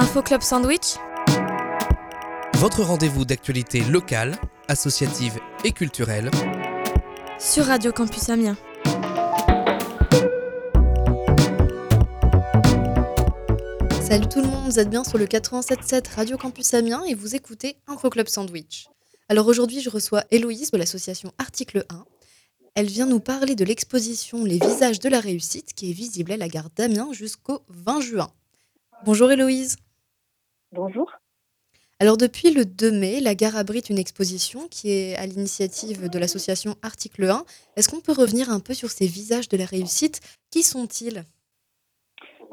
Info Club Sandwich Votre rendez-vous d'actualité locale, associative et culturelle. sur Radio Campus Amiens. Salut tout le monde, vous êtes bien sur le 87.7 Radio Campus Amiens et vous écoutez Info Club Sandwich. Alors aujourd'hui, je reçois Héloïse de l'association Article 1. Elle vient nous parler de l'exposition Les visages de la réussite qui est visible à la gare d'Amiens jusqu'au 20 juin. Bonjour Héloïse. Bonjour. Alors depuis le 2 mai, la gare abrite une exposition qui est à l'initiative de l'association Article 1. Est-ce qu'on peut revenir un peu sur ces visages de la réussite? Qui sont-ils?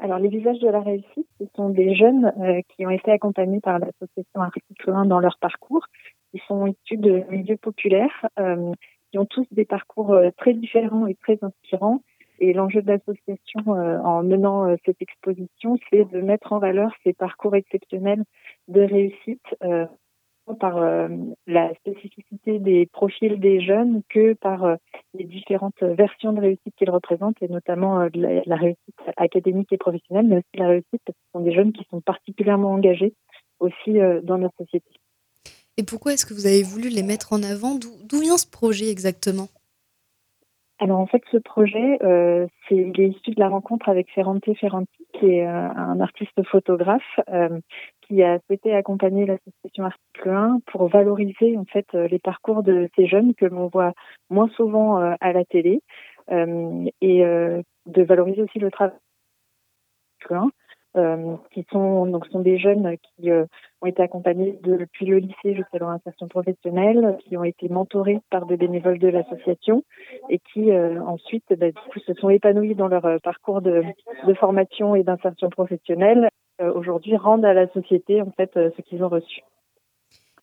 Alors, les visages de la réussite, ce sont des jeunes euh, qui ont été accompagnés par l'association Article 1 dans leur parcours. Ils sont issus de milieux populaires, euh, qui ont tous des parcours euh, très différents et très inspirants. Et l'enjeu de l'association euh, en menant euh, cette exposition, c'est de mettre en valeur ces parcours exceptionnels de réussite euh, par la spécificité des profils des jeunes que par les différentes versions de réussite qu'ils représentent, et notamment la, la réussite académique et professionnelle, mais aussi la réussite parce que ce sont des jeunes qui sont particulièrement engagés aussi dans notre société. Et pourquoi est-ce que vous avez voulu les mettre en avant? D'où vient ce projet exactement? Alors en fait, ce projet, euh, c'est il est issu de la rencontre avec Ferrante Ferranti, qui est euh, un artiste photographe euh, qui a souhaité accompagner l'association Article 1 pour valoriser en fait euh, les parcours de ces jeunes que l'on voit moins souvent euh, à la télé euh, et de valoriser aussi le travail d'Article 1. Euh, qui sont donc sont des jeunes qui ont été accompagnés de- depuis le lycée jusqu'à leur insertion professionnelle, qui ont été mentorés par des bénévoles de l'association et qui euh, ensuite bah, se sont épanouis dans leur euh, parcours de, formation et d'insertion professionnelle. Euh, Aujourd'hui, rendent à la société en fait euh, ce qu'ils ont reçu.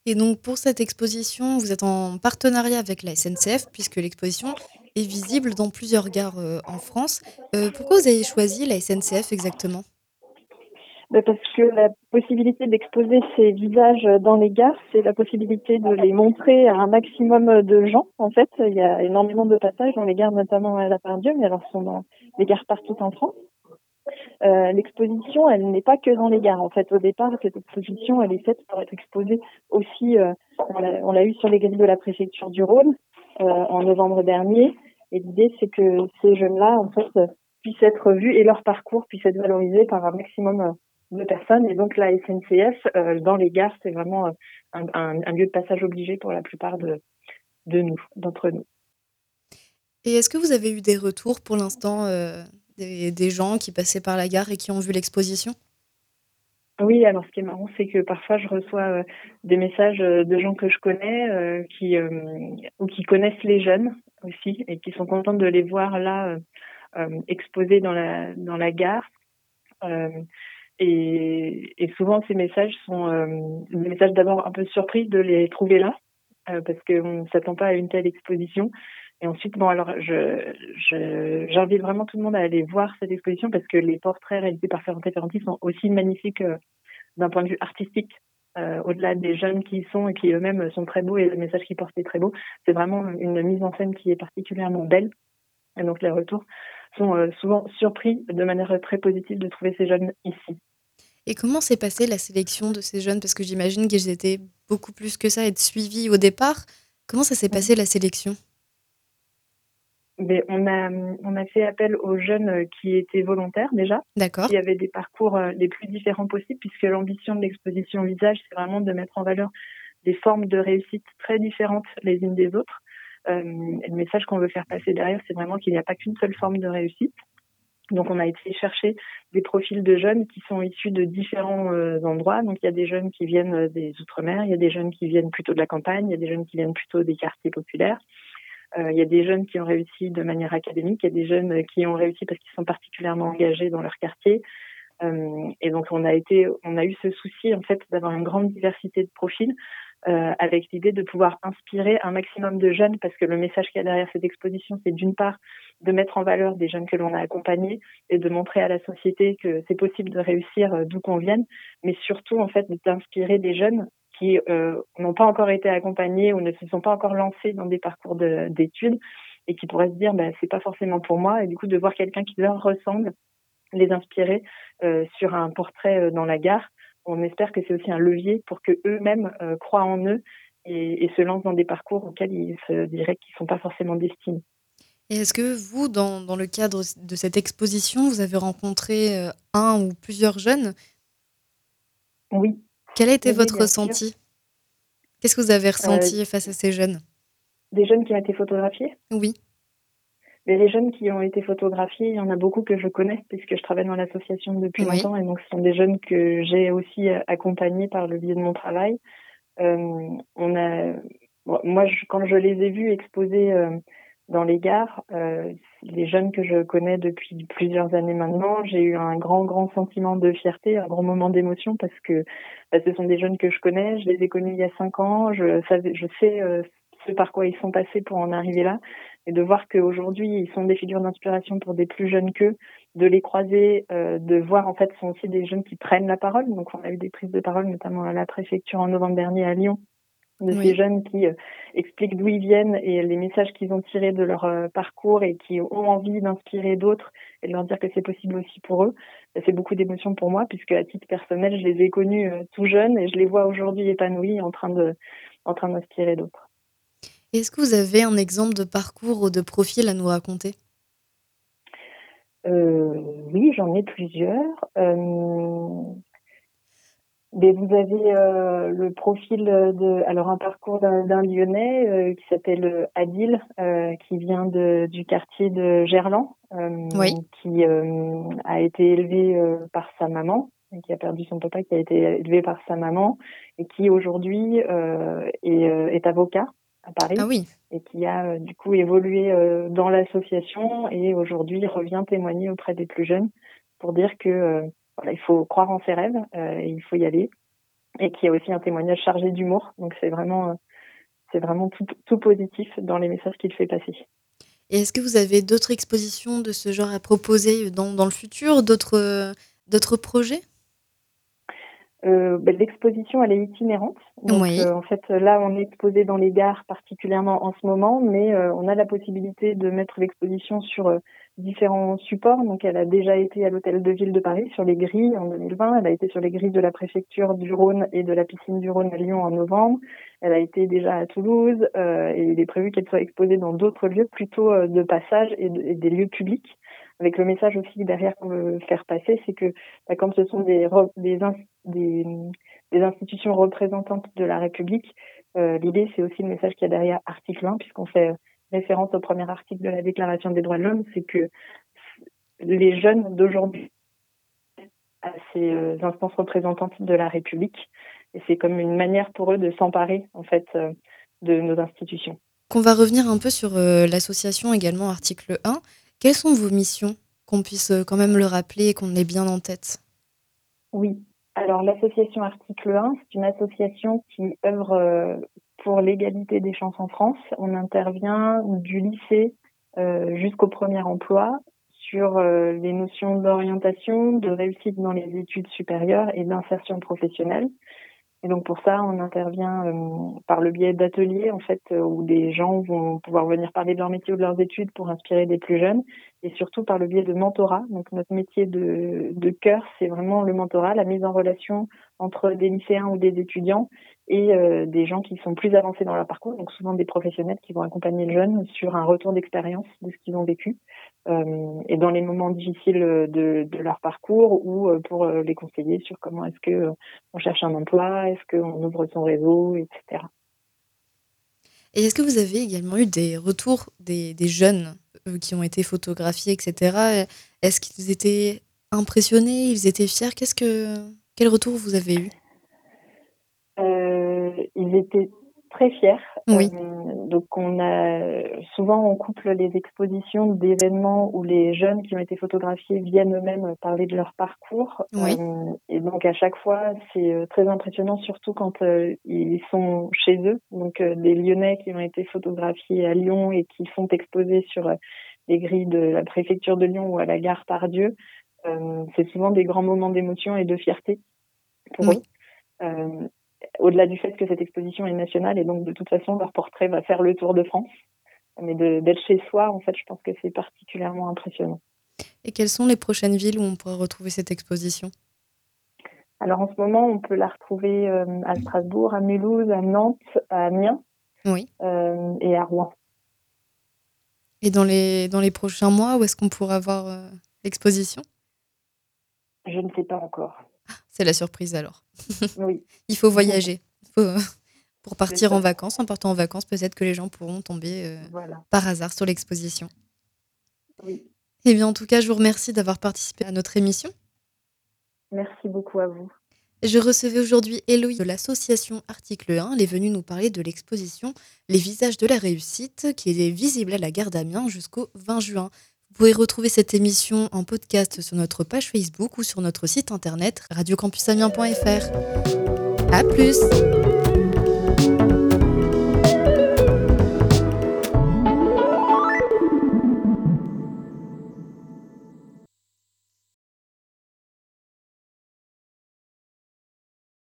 Et donc pour cette exposition, vous êtes en partenariat avec la SNCF puisque l'exposition est visible dans plusieurs gares en France. Pourquoi vous avez choisi la SNCF exactement? Parce que la possibilité d'exposer ces visages dans les gares, c'est la possibilité de les montrer à un maximum de gens. En fait, il y a énormément de passages dans les gares, notamment à La Part-Dieu, mais alors sont dans les gares partout en France. Euh, L'exposition, elle n'est pas que dans les gares. En fait, au départ, cette exposition, elle est faite pour être exposée aussi. euh, on l'a- eu sur les grilles de la préfecture du Rhône euh, en novembre dernier. Et l'idée, c'est que ces jeunes-là, en fait, puissent être vus et leur parcours puisse être valorisé par un maximum de personnes. Et donc la SNCF, euh, dans les gares, c'est vraiment euh, un, un- un lieu de passage obligé pour la plupart de, de nous, d'entre nous. Et est-ce que vous avez eu des retours pour l'instant euh, des, des gens qui passaient par la gare et qui ont vu l'exposition? Oui, alors ce qui est marrant, c'est que parfois je reçois euh, des messages de gens que je connais qui ou qui connaissent les jeunes aussi et qui sont contents de les voir là exposés dans la dans la gare. Euh, et, souvent ces messages sont euh, des messages d'abord un peu surpris de les trouver là euh, parce qu'on ne s'attend pas à une telle exposition. Et ensuite, bon, alors, je, je, j'invite vraiment tout le monde à aller voir cette exposition parce que les portraits réalisés par Ferrante Ferranti sont aussi magnifiques euh, d'un point de vue artistique. Euh, au-delà des jeunes qui y sont et qui eux-mêmes sont très beaux et le message qu'ils portent est très beau, c'est vraiment une mise en scène qui est particulièrement belle. Et donc les retours sont euh, souvent surpris de manière très positive de trouver ces jeunes ici. Et comment s'est passée la sélection de ces jeunes? Parce que j'imagine qu'ils étaient beaucoup plus que ça, être suivis au départ. Comment ça s'est passé la sélection? Mais on a on a fait appel aux jeunes euh, qui étaient volontaires déjà, D'accord. qui avaient des parcours euh, les plus différents possibles, puisque l'ambition de l'exposition Visage, c'est vraiment de mettre en valeur des formes de réussite très différentes les unes des autres. Euh, le message qu'on veut faire passer derrière, c'est vraiment qu'il n'y a pas qu'une seule forme de réussite. Donc, on a été chercher des profils de jeunes qui sont issus de différents euh, endroits. Donc, il y a des jeunes qui viennent euh, des Outre-mer, il y a des jeunes qui viennent plutôt de la campagne, il y a des jeunes qui viennent plutôt des quartiers populaires. Il y a des jeunes qui ont réussi de manière académique, il y a des jeunes qui ont réussi parce qu'ils sont particulièrement engagés dans leur quartier. Et donc, on a été, on a eu ce souci en fait d'avoir une grande diversité de profils euh, avec l'idée de pouvoir inspirer un maximum de jeunes, parce que le message qu'il y a derrière cette exposition, c'est d'une part de mettre en valeur des jeunes que l'on a accompagnés et de montrer à la société que c'est possible de réussir euh, d'où qu'on vienne, mais surtout en fait d'inspirer des jeunes qui euh, n'ont pas encore été accompagnés ou ne se sont pas encore lancés dans des parcours de- d'études et qui pourraient se dire bah, c'est pas forcément pour moi. Et du coup de voir quelqu'un qui leur ressemble les inspirer euh, sur un portrait euh, dans la gare on espère que c'est aussi un levier pour que eux-mêmes croient en eux et, se lancent dans des parcours auxquels ils se diraient qu'ils ne sont pas forcément destinés. Et est-ce que vous, dans, dans, le cadre de cette exposition, vous avez rencontré un ou plusieurs jeunes? Oui. Quel a été votre ressenti? Qu'est-ce que vous avez ressenti face à ces jeunes? Des jeunes qui ont été photographiés? Oui. Mais les jeunes qui ont été photographiés, il y en a beaucoup que je connais puisque je travaille dans l'association depuis longtemps et donc ce sont des jeunes que j'ai aussi euh, accompagnés par le biais de mon travail. Euh, on a, moi, quand je les ai vus exposer euh, dans les gares, euh, les jeunes que je connais depuis plusieurs années maintenant, j'ai eu un grand, grand sentiment de fierté, un grand moment d'émotion parce que bah, ce sont des jeunes que je connais, je les ai connus il y a cinq ans, je, savais, je sais ce par quoi ils sont passés pour en arriver là et de voir qu'aujourd'hui ils sont des figures d'inspiration pour des plus jeunes qu'eux, de les croiser, euh, de voir en fait ce sont aussi des jeunes qui prennent la parole. Donc on a eu des prises de parole notamment à la préfecture en novembre dernier à Lyon de ces jeunes qui euh, expliquent d'où ils viennent et les messages qu'ils ont tirés de leur euh, parcours et qui ont envie d'inspirer d'autres et de leur dire que c'est possible aussi pour eux. C'est beaucoup d'émotions pour moi puisque à titre personnel, je les ai connus tout jeunes et je les vois aujourd'hui épanouis en train de en train d'inspirer d'autres. Est-ce que vous avez un exemple de parcours ou de profil à nous raconter? Euh, Oui, j'en ai plusieurs. Euh, mais vous avez euh, le profil de, alors un parcours d'un Lyonnais qui s'appelle Adil, qui vient de, du quartier de Gerland, qui a été élevé par sa maman, qui a perdu son papa, qui a été élevé par sa maman, et qui aujourd'hui est, est avocat à Paris ah oui. et qui a euh, du coup évolué euh, dans l'association et aujourd'hui revient témoigner auprès des plus jeunes pour dire que euh, voilà, il faut croire en ses rêves et il faut y aller et qui a aussi un témoignage chargé d'humour donc c'est vraiment c'est vraiment tout, tout, positif dans les messages qu'il fait passer. Et est-ce que vous avez d'autres expositions de ce genre à proposer dans, dans le futur, d'autres d'autres projets? Euh, ben, L'exposition, elle est itinérante. Donc, euh, en fait, là, on est exposé dans les gares particulièrement en ce moment, mais euh, on a la possibilité de mettre l'exposition sur euh, différents supports. Donc, elle a déjà été à l'hôtel de ville de Paris sur les grilles en 2020. Elle a été sur les grilles de la préfecture du Rhône et de la piscine du Rhône à Lyon en novembre. Elle a été déjà à Toulouse et il est prévu qu'elle soit exposée dans d'autres lieux, plutôt de passage et, et des lieux publics avec le message aussi derrière qu'on veut faire passer, c'est que bah, quand ce sont des, des, institutions représentantes de la République, euh, l'idée c'est aussi le message qu'il y a derrière article 1, puisqu'on fait référence au premier article de la Déclaration des droits de l'homme, c'est que les jeunes d'aujourd'hui à ces euh, instances représentantes de la République, et c'est comme une manière pour eux de s'emparer en fait euh, de nos institutions. Qu'on va revenir un peu sur l'association également article 1. Quelles sont vos missions Qu'on puisse euh, quand même le rappeler et qu'on ait bien en tête? Oui. Alors, l'association Article 1, c'est une association qui œuvre euh, pour l'égalité des chances en France. On intervient du lycée euh, jusqu'au premier emploi sur les notions d'orientation, de réussite dans les études supérieures et d'insertion professionnelle. Et donc pour ça, on intervient euh, par le biais d'ateliers en fait euh, où des gens vont pouvoir venir parler de leur métier ou de leurs études pour inspirer des plus jeunes, et surtout par le biais de mentorat. Donc notre métier de, cœur, c'est vraiment le mentorat, la mise en relation entre des lycéens ou des étudiants et euh, des gens qui sont plus avancés dans leur parcours, donc souvent des professionnels qui vont accompagner le jeune sur un retour d'expérience de ce qu'ils ont vécu et dans les moments difficiles de, de leur parcours ou euh, pour euh, les conseiller sur comment est-ce que on cherche un emploi, est-ce qu'on ouvre son réseau, etc. Et est-ce que vous avez également eu des retours des, des jeunes qui ont été photographiés, etc. Est-ce qu'ils étaient impressionnés, ils étaient fiers? Qu'est-ce que quel retour vous avez eu? Euh, Ils étaient très fiers. Oui. Euh, donc on a souvent on couple les expositions d'événements où les jeunes qui ont été photographiés viennent eux-mêmes parler de leur parcours. Oui. Euh, et donc à chaque fois c'est euh, très impressionnant, surtout quand euh, ils sont chez eux. Donc des Lyonnais qui ont été photographiés à Lyon et qui sont exposés sur les grilles de la préfecture de Lyon ou à la gare Pardieu. c'est souvent des grands moments d'émotion et de fierté pour eux. Au-delà du fait que cette exposition est nationale et donc de toute façon leur portrait va faire le tour de France. Mais d'être chez soi, en fait, je pense que c'est particulièrement impressionnant. Et quelles sont les prochaines villes où on pourra retrouver cette exposition? Alors en ce moment, on peut la retrouver euh, à Strasbourg, à Mulhouse, à Nantes, à Amiens Oui. euh, et à Rouen. Et dans les, dans les prochains mois, où est-ce qu'on pourra voir euh, l'exposition? Je ne sais pas encore. C'est la surprise alors. Oui, Il faut voyager. Il faut, pour partir en vacances, en partant en vacances, peut-être que les gens pourront tomber euh, voilà. par hasard sur l'exposition. Oui. Eh bien, en tout cas, je vous remercie d'avoir participé à notre émission. Merci beaucoup à vous. Je recevais aujourd'hui Héloïse de l'association Article 1. Elle est venue nous parler de l'exposition Les visages de la réussite qui est visible à la gare d'Amiens jusqu'au 20 juin. Vous pouvez retrouver cette émission en podcast sur notre page Facebook ou sur notre site internet radiocampusamiens.fr. À plus!